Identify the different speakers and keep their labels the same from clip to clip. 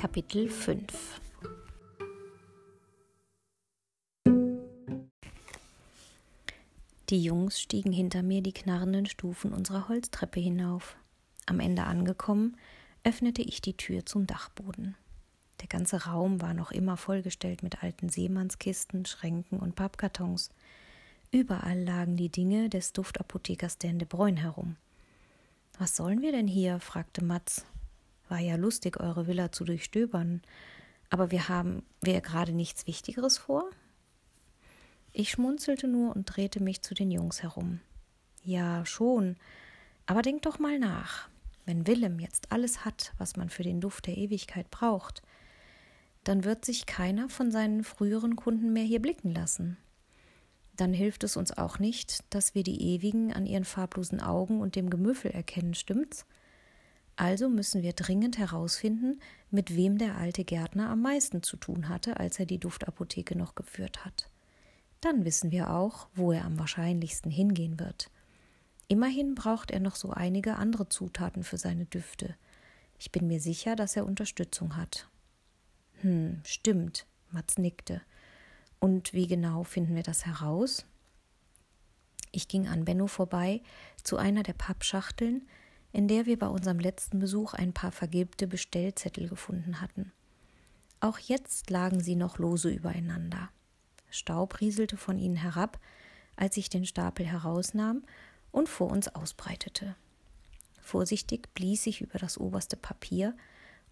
Speaker 1: Kapitel 5 Die Jungs stiegen hinter mir die knarrenden Stufen unserer Holztreppe hinauf. Am Ende angekommen, öffnete ich die Tür zum Dachboden. Der ganze Raum war noch immer vollgestellt mit alten Seemannskisten, Schränken und Pappkartons. Überall lagen die Dinge des Duftapothekers Dan de Bruyn herum. Was sollen wir denn hier? fragte Matz. War ja lustig, eure Villa zu durchstöbern. Aber wir haben wir gerade nichts Wichtigeres vor? Ich schmunzelte nur und drehte mich zu den Jungs herum. Ja, schon. Aber denk doch mal nach. Wenn Willem jetzt alles hat, was man für den Duft der Ewigkeit braucht, dann wird sich keiner von seinen früheren Kunden mehr hier blicken lassen. Dann hilft es uns auch nicht, dass wir die Ewigen an ihren farblosen Augen und dem Gemüffel erkennen, stimmt's? Also müssen wir dringend herausfinden, mit wem der alte Gärtner am meisten zu tun hatte, als er die Duftapotheke noch geführt hat. Dann wissen wir auch, wo er am wahrscheinlichsten hingehen wird. Immerhin braucht er noch so einige andere Zutaten für seine Düfte. Ich bin mir sicher, dass er Unterstützung hat. Hm, stimmt, Mats nickte. Und wie genau finden wir das heraus? Ich ging an Benno vorbei zu einer der Pappschachteln, in der wir bei unserem letzten Besuch ein paar vergilbte Bestellzettel gefunden hatten. Auch jetzt lagen sie noch lose übereinander. Staub rieselte von ihnen herab, als ich den Stapel herausnahm und vor uns ausbreitete. Vorsichtig blies ich über das oberste Papier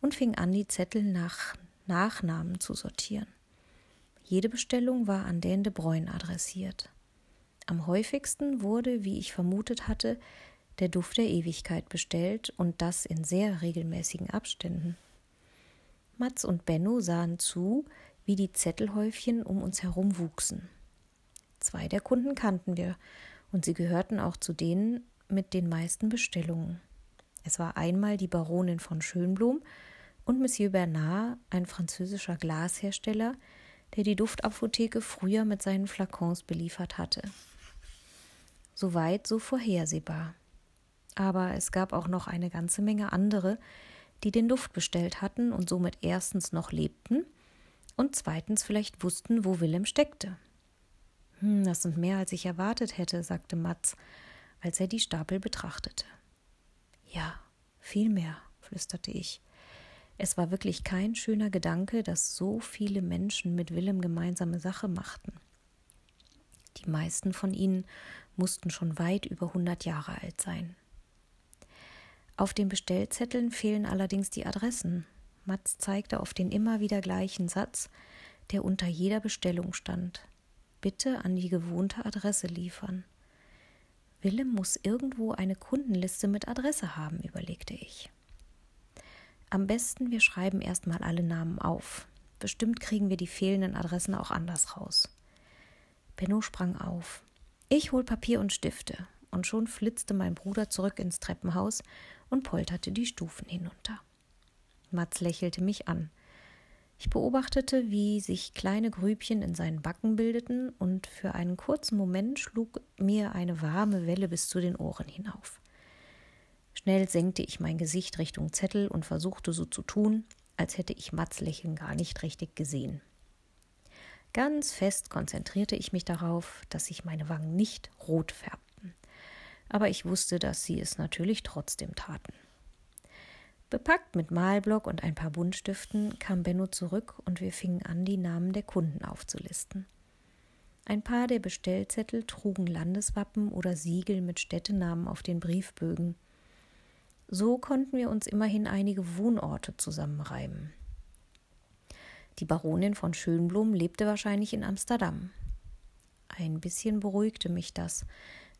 Speaker 1: und fing an, die Zettel nach Nachnamen zu sortieren. Jede Bestellung war an Dan de Bruyn adressiert. Am häufigsten wurde, wie ich vermutet hatte, der Duft der Ewigkeit bestellt und das in sehr regelmäßigen Abständen. Matz und Benno sahen zu, wie die Zettelhäufchen um uns herum wuchsen. Zwei der Kunden kannten wir, und sie gehörten auch zu denen mit den meisten Bestellungen. Es war einmal die Baronin von Schönblum und Monsieur Bernard, ein französischer Glashersteller, der die Duftapotheke früher mit seinen Flakons beliefert hatte. Soweit so vorhersehbar. Aber es gab auch noch eine ganze Menge andere, die den Duft bestellt hatten und somit erstens noch lebten und zweitens vielleicht wussten, wo Willem steckte. Hm, das sind mehr, als ich erwartet hätte, sagte Matz, als er die Stapel betrachtete. Ja, viel mehr, flüsterte ich. Es war wirklich kein schöner Gedanke, dass so viele Menschen mit Willem gemeinsame Sache machten. Die meisten von ihnen mussten schon weit über hundert Jahre alt sein. Auf den Bestellzetteln fehlen allerdings die Adressen. Matz zeigte auf den immer wieder gleichen Satz, der unter jeder Bestellung stand. Bitte an die gewohnte Adresse liefern. Willem muss irgendwo eine Kundenliste mit Adresse haben, überlegte ich. Am besten, wir schreiben erstmal alle Namen auf. Bestimmt kriegen wir die fehlenden Adressen auch anders raus. Benno sprang auf. Ich hol Papier und Stifte. Und schon flitzte mein Bruder zurück ins Treppenhaus und polterte die Stufen hinunter. Mats lächelte mich an. Ich beobachtete, wie sich kleine Grübchen in seinen Backen bildeten, und für einen kurzen Moment schlug mir eine warme Welle bis zu den Ohren hinauf. Schnell senkte ich mein Gesicht Richtung Zettel und versuchte so zu tun, als hätte ich Mats Lächeln gar nicht richtig gesehen. Ganz fest konzentrierte ich mich darauf, dass sich meine Wangen nicht rot färbten. Aber ich wusste, dass sie es natürlich trotzdem taten. Bepackt mit Malblock und ein paar Buntstiften kam Benno zurück und wir fingen an, die Namen der Kunden aufzulisten. Ein paar der Bestellzettel trugen Landeswappen oder Siegel mit Städtenamen auf den Briefbögen. So konnten wir uns immerhin einige Wohnorte zusammenreimen. Die Baronin von Schönblum lebte wahrscheinlich in Amsterdam. Ein bisschen beruhigte mich das.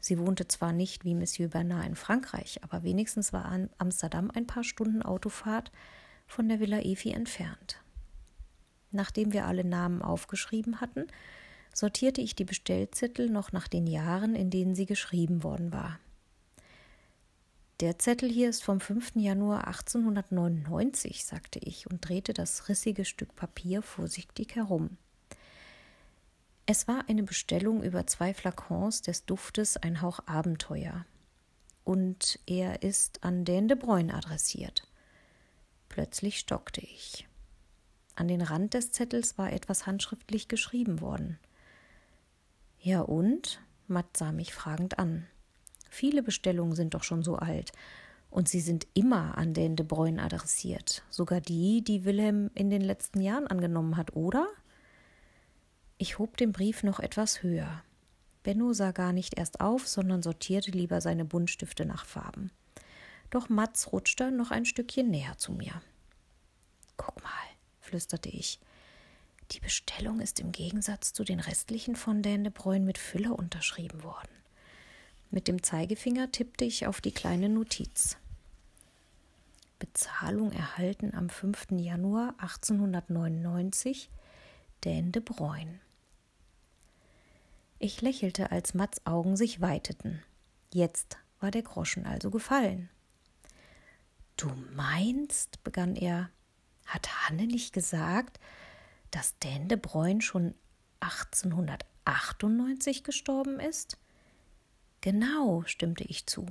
Speaker 1: Sie wohnte zwar nicht wie Monsieur Bernard in Frankreich, aber wenigstens war Amsterdam ein paar Stunden Autofahrt von der Villa Efi entfernt. Nachdem wir alle Namen aufgeschrieben hatten, sortierte ich die Bestellzettel noch nach den Jahren, in denen sie geschrieben worden war. Der Zettel hier ist vom 5. Januar 1899, sagte ich und drehte das rissige Stück Papier vorsichtig herum. Es war eine Bestellung über zwei Flakons des Duftes Ein Hauch Abenteuer. Und er ist an Dan de Bruyn adressiert. Plötzlich stockte ich. An den Rand des Zettels war etwas handschriftlich geschrieben worden. Ja und? Matt sah mich fragend an. Viele Bestellungen sind doch schon so alt. Und sie sind immer an den De Bruyne adressiert. Sogar die, die Wilhelm in den letzten Jahren angenommen hat, oder? Ich hob den Brief noch etwas höher. Benno sah gar nicht erst auf, sondern sortierte lieber seine Buntstifte nach Farben. Doch Mats rutschte noch ein Stückchen näher zu mir. Guck mal, flüsterte ich. Die Bestellung ist im Gegensatz zu den restlichen von Bruyne mit Füller unterschrieben worden. Mit dem Zeigefinger tippte ich auf die kleine Notiz. Bezahlung erhalten am 5. Januar 1899 Dan de Bruyne. Ich lächelte, als Mats Augen sich weiteten. Jetzt war der Groschen also gefallen. Du meinst, begann er, hat Hanne nicht gesagt, dass Dan de Bruyne schon 1898 gestorben ist? Genau, stimmte ich zu.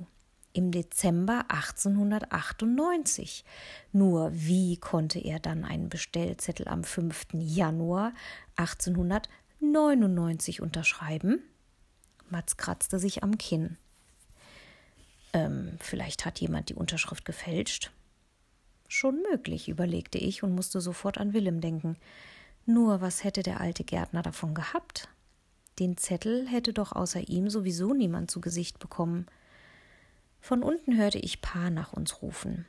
Speaker 1: Im Dezember 1898. Nur wie konnte er dann einen Bestellzettel am 5. Januar 1899 99 unterschreiben? Mats kratzte sich am Kinn. Ähm, vielleicht hat jemand die Unterschrift gefälscht. Schon möglich, überlegte ich und musste sofort an Willem denken. Nur was hätte der alte Gärtner davon gehabt? Den Zettel hätte doch außer ihm sowieso niemand zu Gesicht bekommen. Von unten hörte ich Pa nach uns rufen.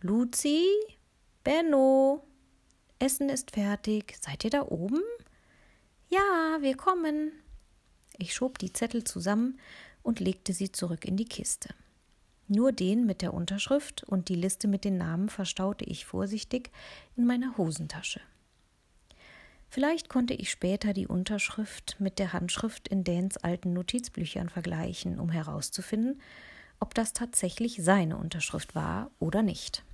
Speaker 1: Luzi? Benno? Essen ist fertig. Seid ihr da oben? Ja, wir kommen. Ich schob die Zettel zusammen und legte sie zurück in die Kiste. Nur den mit der Unterschrift und die Liste mit den Namen verstaute ich vorsichtig in meiner Hosentasche. Vielleicht konnte ich später die Unterschrift mit der Handschrift in Dans alten Notizbüchern vergleichen, um herauszufinden, ob das tatsächlich seine Unterschrift war oder nicht.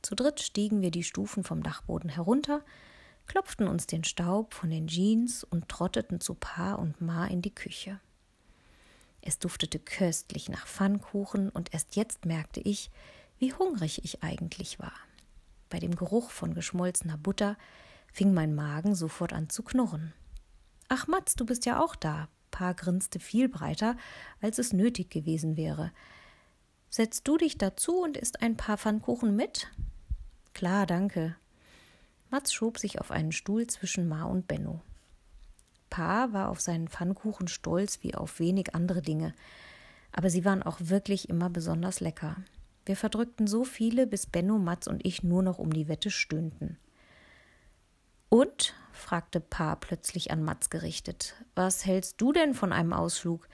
Speaker 1: Zu dritt stiegen wir die Stufen vom Dachboden herunter, klopften uns den Staub von den Jeans und trotteten zu Pa und Ma in die Küche. Es duftete köstlich nach Pfannkuchen und erst jetzt merkte ich, wie hungrig ich eigentlich war. Bei dem Geruch von geschmolzener Butter fing mein Magen sofort an zu knurren. Ach, Matz, du bist ja auch da. Pa grinste viel breiter, als es nötig gewesen wäre. Setzt du dich dazu und isst ein paar Pfannkuchen mit? Klar, danke. Mats schob sich auf einen Stuhl zwischen Ma und Benno. Pa war auf seinen Pfannkuchen stolz wie auf wenig andere Dinge, aber sie waren auch wirklich immer besonders lecker. Wir verdrückten so viele, bis Benno, Mats und ich nur noch um die Wette stöhnten. Und? fragte Pa plötzlich an Mats gerichtet. Was hältst du denn von einem Ausflug?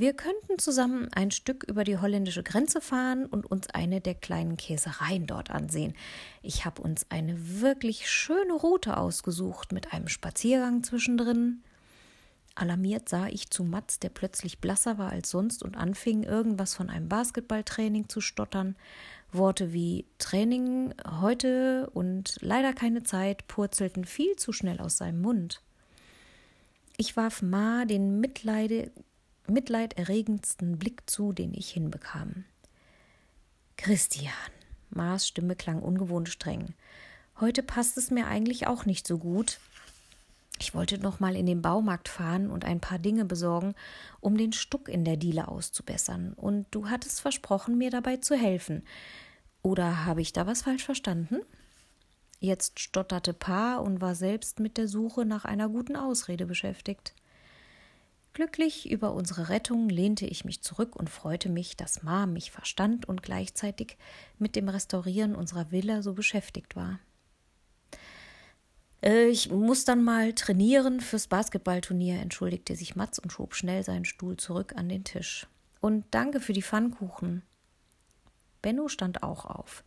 Speaker 1: Wir könnten zusammen ein Stück über die holländische Grenze fahren und uns eine der kleinen Käsereien dort ansehen. Ich habe uns eine wirklich schöne Route ausgesucht mit einem Spaziergang zwischendrin. Alarmiert sah ich zu Mats, der plötzlich blasser war als sonst und anfing, irgendwas von einem Basketballtraining zu stottern. Worte wie Training heute und leider keine Zeit purzelten viel zu schnell aus seinem Mund. Ich warf Ma den Mitleide, mitleiderregendsten Blick zu, den ich hinbekam. Christian, Mars Stimme klang ungewohnt streng. Heute passt es mir eigentlich auch nicht so gut. Ich wollte noch mal in den Baumarkt fahren und ein paar Dinge besorgen, um den Stuck in der Diele auszubessern. Und du hattest versprochen, mir dabei zu helfen. Oder habe ich da was falsch verstanden? Jetzt stotterte Pa und war selbst mit der Suche nach einer guten Ausrede beschäftigt. Glücklich über unsere Rettung lehnte ich mich zurück und freute mich, dass Ma mich verstand und gleichzeitig mit dem Restaurieren unserer Villa so beschäftigt war. Äh, ich muss dann mal trainieren fürs Basketballturnier, entschuldigte sich Mats und schob schnell seinen Stuhl zurück an den Tisch. Und danke für die Pfannkuchen. Benno stand auch auf.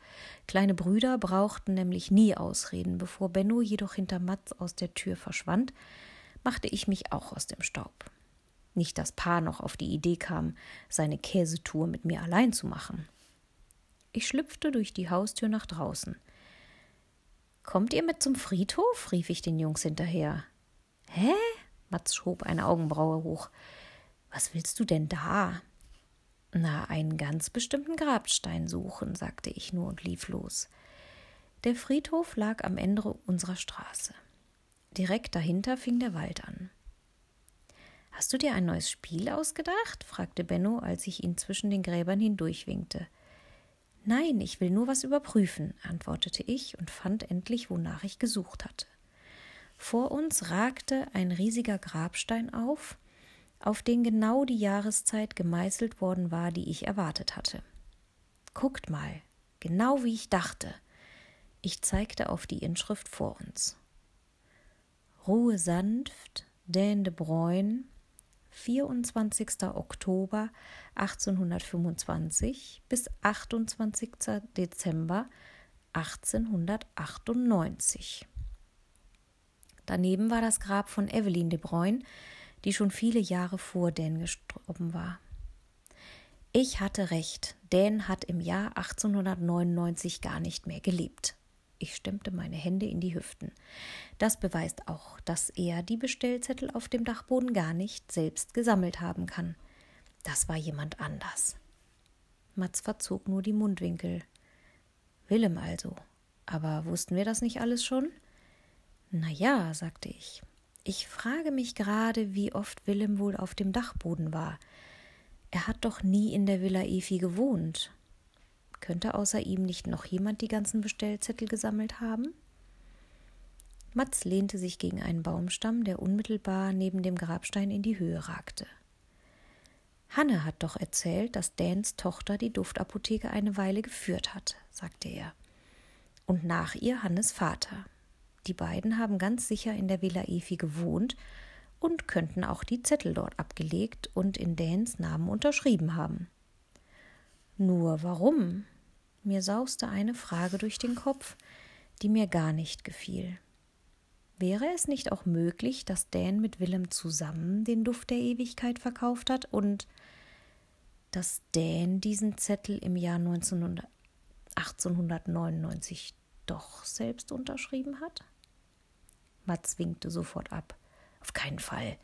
Speaker 1: Kleine Brüder brauchten nämlich nie Ausreden. Bevor Benno jedoch hinter Mats aus der Tür verschwand, machte ich mich auch aus dem Staub. Nicht, dass Pa noch auf die Idee kam, seine Käsetour mit mir allein zu machen. Ich schlüpfte durch die Haustür nach draußen. Kommt ihr mit zum Friedhof? rief ich den Jungs hinterher. Hä? Mats schob eine Augenbraue hoch. Was willst du denn da? Na, einen ganz bestimmten Grabstein suchen, sagte ich nur und lief los. Der Friedhof lag am Ende unserer Straße. Direkt dahinter fing der Wald an. Hast du dir ein neues Spiel ausgedacht? fragte Benno, als ich ihn zwischen den Gräbern hindurchwinkte. Nein, ich will nur was überprüfen, antwortete ich und fand endlich, wonach ich gesucht hatte. Vor uns ragte ein riesiger Grabstein auf, auf den genau die Jahreszeit gemeißelt worden war, die ich erwartet hatte. Guckt mal, genau wie ich dachte. Ich zeigte auf die Inschrift vor uns. Ruhe sanft, Dan de Bruyn, 24. Oktober 1825 bis 28. Dezember 1898. Daneben war das Grab von Evelyn de Bruyn, die schon viele Jahre vor Dan gestorben war. Ich hatte recht, Dan hat im Jahr 1899 gar nicht mehr gelebt. Ich stemmte meine Hände in die Hüften. Das beweist auch, dass er die Bestellzettel auf dem Dachboden gar nicht selbst gesammelt haben kann. Das war jemand anders. Mats verzog nur die Mundwinkel. Willem also. Aber wussten wir das nicht alles schon? Na ja, sagte ich. Ich frage mich gerade, wie oft Willem wohl auf dem Dachboden war. Er hat doch nie in der Villa Efi gewohnt. Könnte außer ihm nicht noch jemand die ganzen Bestellzettel gesammelt haben? Matz lehnte sich gegen einen Baumstamm, der unmittelbar neben dem Grabstein in die Höhe ragte. Hanne hat doch erzählt, dass Dans Tochter die Duftapotheke eine Weile geführt hat, sagte er. Und nach ihr Hannes Vater. Die beiden haben ganz sicher in der Villa Efi gewohnt und könnten auch die Zettel dort abgelegt und in Dans Namen unterschrieben haben. Nur warum? Mir sauste eine Frage durch den Kopf, die mir gar nicht gefiel. Wäre es nicht auch möglich, dass Dan mit Willem zusammen den Duft der Ewigkeit verkauft hat und dass Dan diesen Zettel im Jahr 1900, 1899 doch selbst unterschrieben hat? Mats winkte sofort ab. Auf keinen Fall.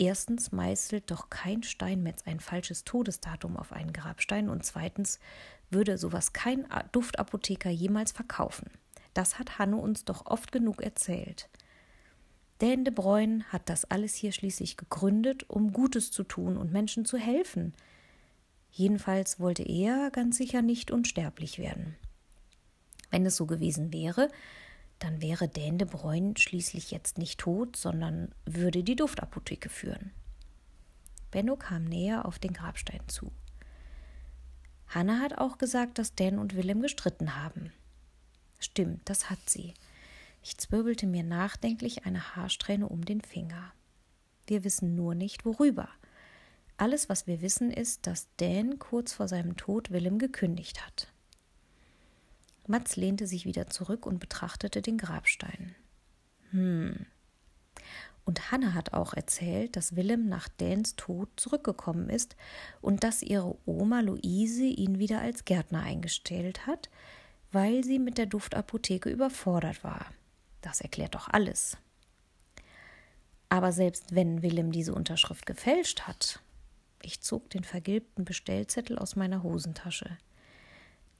Speaker 1: Erstens meißelt doch kein Steinmetz ein falsches Todesdatum auf einen Grabstein und zweitens würde sowas kein Duftapotheker jemals verkaufen. Das hat Hanne uns doch oft genug erzählt. Dan de Bruyn hat das alles hier schließlich gegründet, um Gutes zu tun und Menschen zu helfen. Jedenfalls wollte er ganz sicher nicht unsterblich werden. Wenn es so gewesen wäre, dann wäre Dan de Bruyn schließlich jetzt nicht tot, sondern würde die Duftapotheke führen. Benno kam näher auf den Grabstein zu. Hanna hat auch gesagt, dass Dan und Willem gestritten haben. Stimmt, das hat sie. Ich zwirbelte mir nachdenklich eine Haarsträhne um den Finger. Wir wissen nur nicht, worüber. Alles, was wir wissen, ist, dass Dan kurz vor seinem Tod Willem gekündigt hat. Mats lehnte sich wieder zurück und betrachtete den Grabstein. Hm. Und Hanne hat auch erzählt, dass Willem nach Dans Tod zurückgekommen ist und dass ihre Oma Luise ihn wieder als Gärtner eingestellt hat, weil sie mit der Duftapotheke überfordert war. Das erklärt doch alles. Aber selbst wenn Willem diese Unterschrift gefälscht hat, ich zog den vergilbten Bestellzettel aus meiner Hosentasche,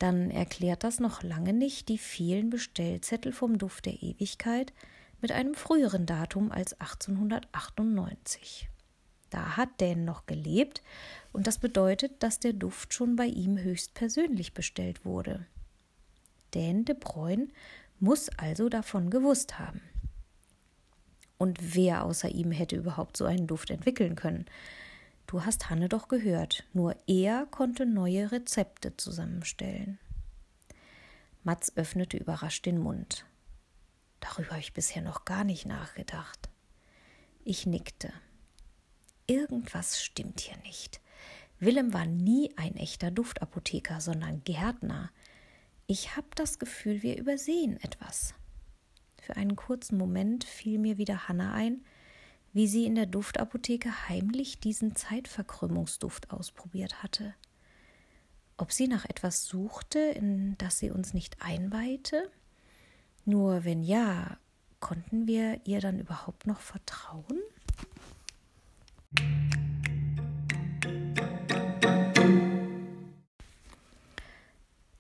Speaker 1: dann erklärt das noch lange nicht die vielen Bestellzettel vom Duft der Ewigkeit, mit einem früheren Datum als 1898. Da hat Dan noch gelebt und das bedeutet, dass der Duft schon bei ihm höchstpersönlich bestellt wurde. Dan de Bruyn muss also davon gewusst haben. Und wer außer ihm hätte überhaupt so einen Duft entwickeln können? Du hast Hanne doch gehört, nur er konnte neue Rezepte zusammenstellen. Mats öffnete überrascht den Mund. Darüber habe ich bisher noch gar nicht nachgedacht. Ich nickte. Irgendwas stimmt hier nicht. Willem war nie ein echter Duftapotheker, sondern Gärtner. Ich habe das Gefühl, wir übersehen etwas. Für einen kurzen Moment fiel mir wieder Hanna ein, wie sie in der Duftapotheke heimlich diesen Zeitverkrümmungsduft ausprobiert hatte. Ob sie nach etwas suchte, in das sie uns nicht einweihte? Nur wenn ja, konnten wir ihr dann überhaupt noch vertrauen?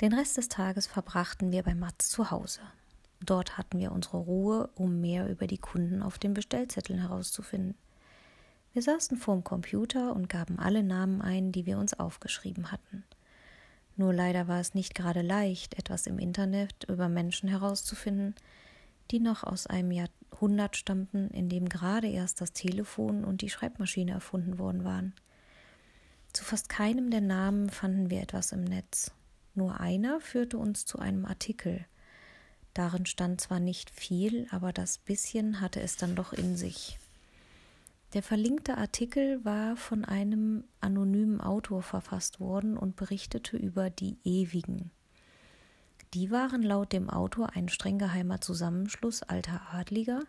Speaker 1: Den Rest des Tages verbrachten wir bei Mats zu Hause. Dort hatten wir unsere Ruhe, um mehr über die Kunden auf den Bestellzetteln herauszufinden. Wir saßen vorm Computer und gaben alle Namen ein, die wir uns aufgeschrieben hatten. Nur leider war es nicht gerade leicht, etwas im Internet über Menschen herauszufinden, die noch aus einem Jahrhundert stammten, in dem gerade erst das Telefon und die Schreibmaschine erfunden worden waren. Zu fast keinem der Namen fanden wir etwas im Netz. Nur einer führte uns zu einem Artikel. Darin stand zwar nicht viel, aber das bisschen hatte es dann doch in sich. Der verlinkte Artikel war von einem anonymen Autor verfasst worden und berichtete über die Ewigen. Die waren laut dem Autor ein streng geheimer Zusammenschluss alter Adliger,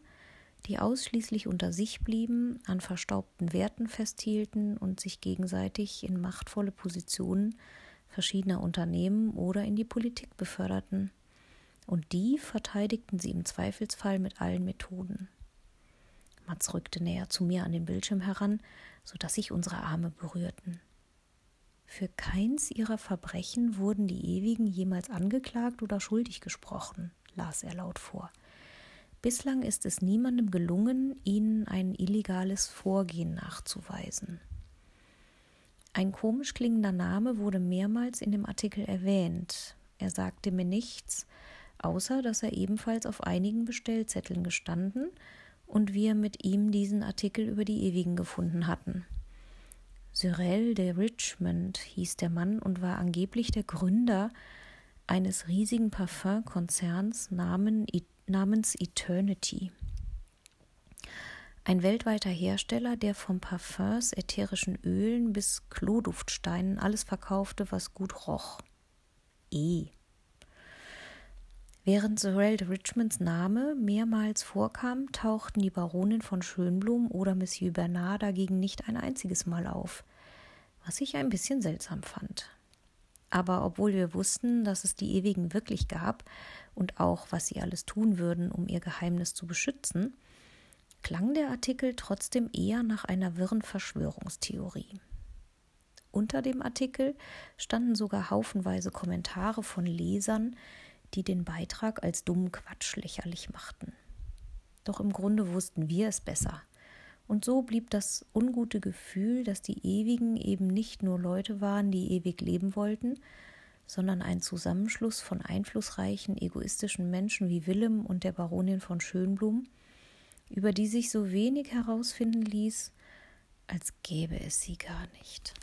Speaker 1: die ausschließlich unter sich blieben, an verstaubten Werten festhielten und sich gegenseitig in machtvolle Positionen verschiedener Unternehmen oder in die Politik beförderten. Und die verteidigten sie im Zweifelsfall mit allen Methoden. Mats rückte näher zu mir an den Bildschirm heran, so dass sich unsere Arme berührten. Für keins ihrer Verbrechen wurden die Ewigen jemals angeklagt oder schuldig gesprochen, las er laut vor. Bislang ist es niemandem gelungen, ihnen ein illegales Vorgehen nachzuweisen. Ein komisch klingender Name wurde mehrmals in dem Artikel erwähnt. Er sagte mir nichts, außer dass er ebenfalls auf einigen Bestellzetteln gestanden und wir mit ihm diesen Artikel über die Ewigen gefunden hatten. Cyril de Richmond hieß der Mann und war angeblich der Gründer eines riesigen Parfumkonzerns namens Eternity. Ein weltweiter Hersteller, der von Parfums, ätherischen Ölen bis Kloduftsteinen alles verkaufte, was gut roch. E. Während Sorel Richmonds Name mehrmals vorkam, tauchten die Baronin von Schönblum oder Monsieur Bernard dagegen nicht ein einziges Mal auf, was ich ein bisschen seltsam fand. Aber obwohl wir wussten, dass es die Ewigen wirklich gab und auch, was sie alles tun würden, um ihr Geheimnis zu beschützen, klang der Artikel trotzdem eher nach einer wirren Verschwörungstheorie. Unter dem Artikel standen sogar haufenweise Kommentare von Lesern, die den Beitrag als dummen Quatsch lächerlich machten. Doch im Grunde wussten wir es besser. Und so blieb das ungute Gefühl, dass die Ewigen eben nicht nur Leute waren, die ewig leben wollten, sondern ein Zusammenschluss von einflussreichen, egoistischen Menschen wie Willem und der Baronin von Schönblum, über die sich so wenig herausfinden ließ, als gäbe es sie gar nicht.